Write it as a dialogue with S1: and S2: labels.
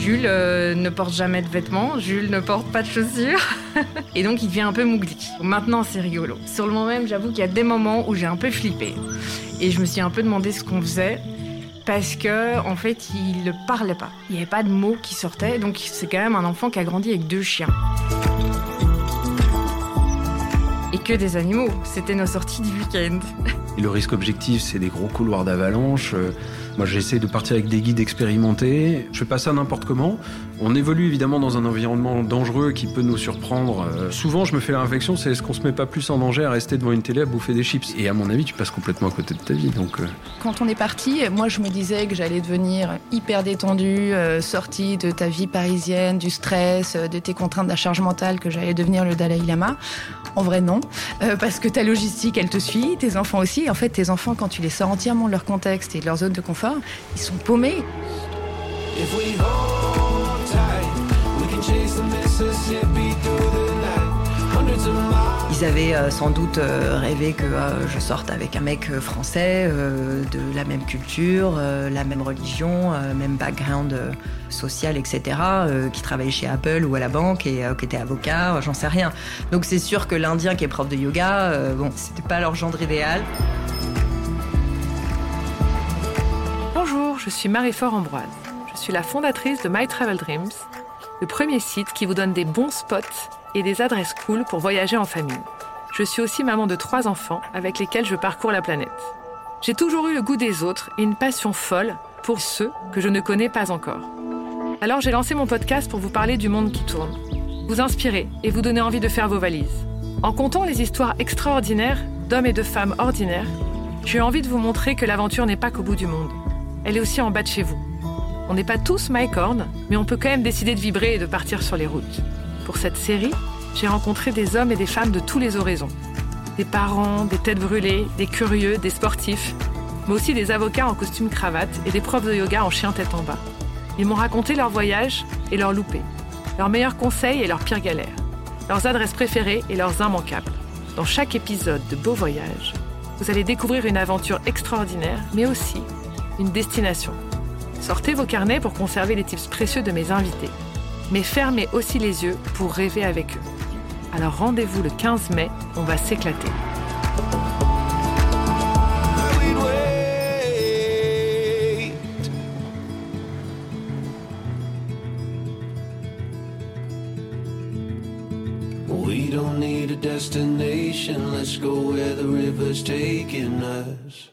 S1: Jules euh, ne porte jamais de vêtements, Jules ne porte pas de chaussures. et donc il devient un peu mougli. Maintenant c'est rigolo. Sur le moment même, j'avoue qu'il y a des moments où j'ai un peu flippé. Et je me suis un peu demandé ce qu'on faisait. Parce que en fait, il ne parlait pas. Il n'y avait pas de mots qui sortaient. Donc c'est quand même un enfant qui a grandi avec deux chiens que des animaux. C'était nos sorties du week-end.
S2: Et le risque objectif, c'est des gros couloirs d'avalanche. Moi, j'essaie de partir avec des guides expérimentés. Je fais pas ça n'importe comment. On évolue évidemment dans un environnement dangereux qui peut nous surprendre. Euh, souvent, je me fais la réflexion, c'est est-ce qu'on se met pas plus en danger à rester devant une télé à bouffer des chips? Et à mon avis, tu passes complètement à côté de ta vie. Donc, euh.
S3: Quand on est parti, moi, je me disais que j'allais devenir hyper détendu, euh, sortie de ta vie parisienne, du stress, de tes contraintes de la charge mentale, que j'allais devenir le Dalai Lama. En vrai, non. parce que ta logistique, elle te suit, tes enfants aussi. En fait, tes enfants, quand tu les sors entièrement de leur contexte et de leur zone de confort, ils sont paumés.
S4: Ils avaient euh, sans doute euh, rêvé que euh, je sorte avec un mec français de la même culture, la même religion, même background social, etc., qui travaillait chez Apple ou à la banque et qui était avocat, j'en sais rien. Donc c'est sûr que l'Indien qui est prof de yoga, bon, c'était pas leur gendre idéal.
S5: je suis Marie-Fort Ambroise. Je suis la fondatrice de My Travel Dreams, le premier site qui vous donne des bons spots et des adresses cool pour voyager en famille. Je suis aussi maman de trois enfants avec lesquels je parcours la planète. J'ai toujours eu le goût des autres et une passion folle pour ceux que je ne connais pas encore. Alors j'ai lancé mon podcast pour vous parler du monde qui tourne, vous inspirer et vous donner envie de faire vos valises. En comptant les histoires extraordinaires d'hommes et de femmes ordinaires, j'ai envie de vous montrer que l'aventure n'est pas qu'au bout du monde elle est aussi en bas de chez vous. On n'est pas tous Mike Horn, mais on peut quand même décider de vibrer et de partir sur les routes. Pour cette série, j'ai rencontré des hommes et des femmes de tous les horizons. Des parents, des têtes brûlées, des curieux, des sportifs, mais aussi des avocats en costume cravate et des profs de yoga en chien tête en bas. Ils m'ont raconté leurs voyages et leurs loupés, leurs meilleurs conseils et leurs pires galères, leurs adresses préférées et leurs immanquables. Dans chaque épisode de Beau Voyage, vous allez découvrir une aventure extraordinaire, mais aussi une destination. Sortez vos carnets pour conserver les tips précieux de mes invités, mais fermez aussi les yeux pour rêver avec eux. Alors rendez-vous le 15 mai, on va s'éclater. Destination, let's go where the river's taking us.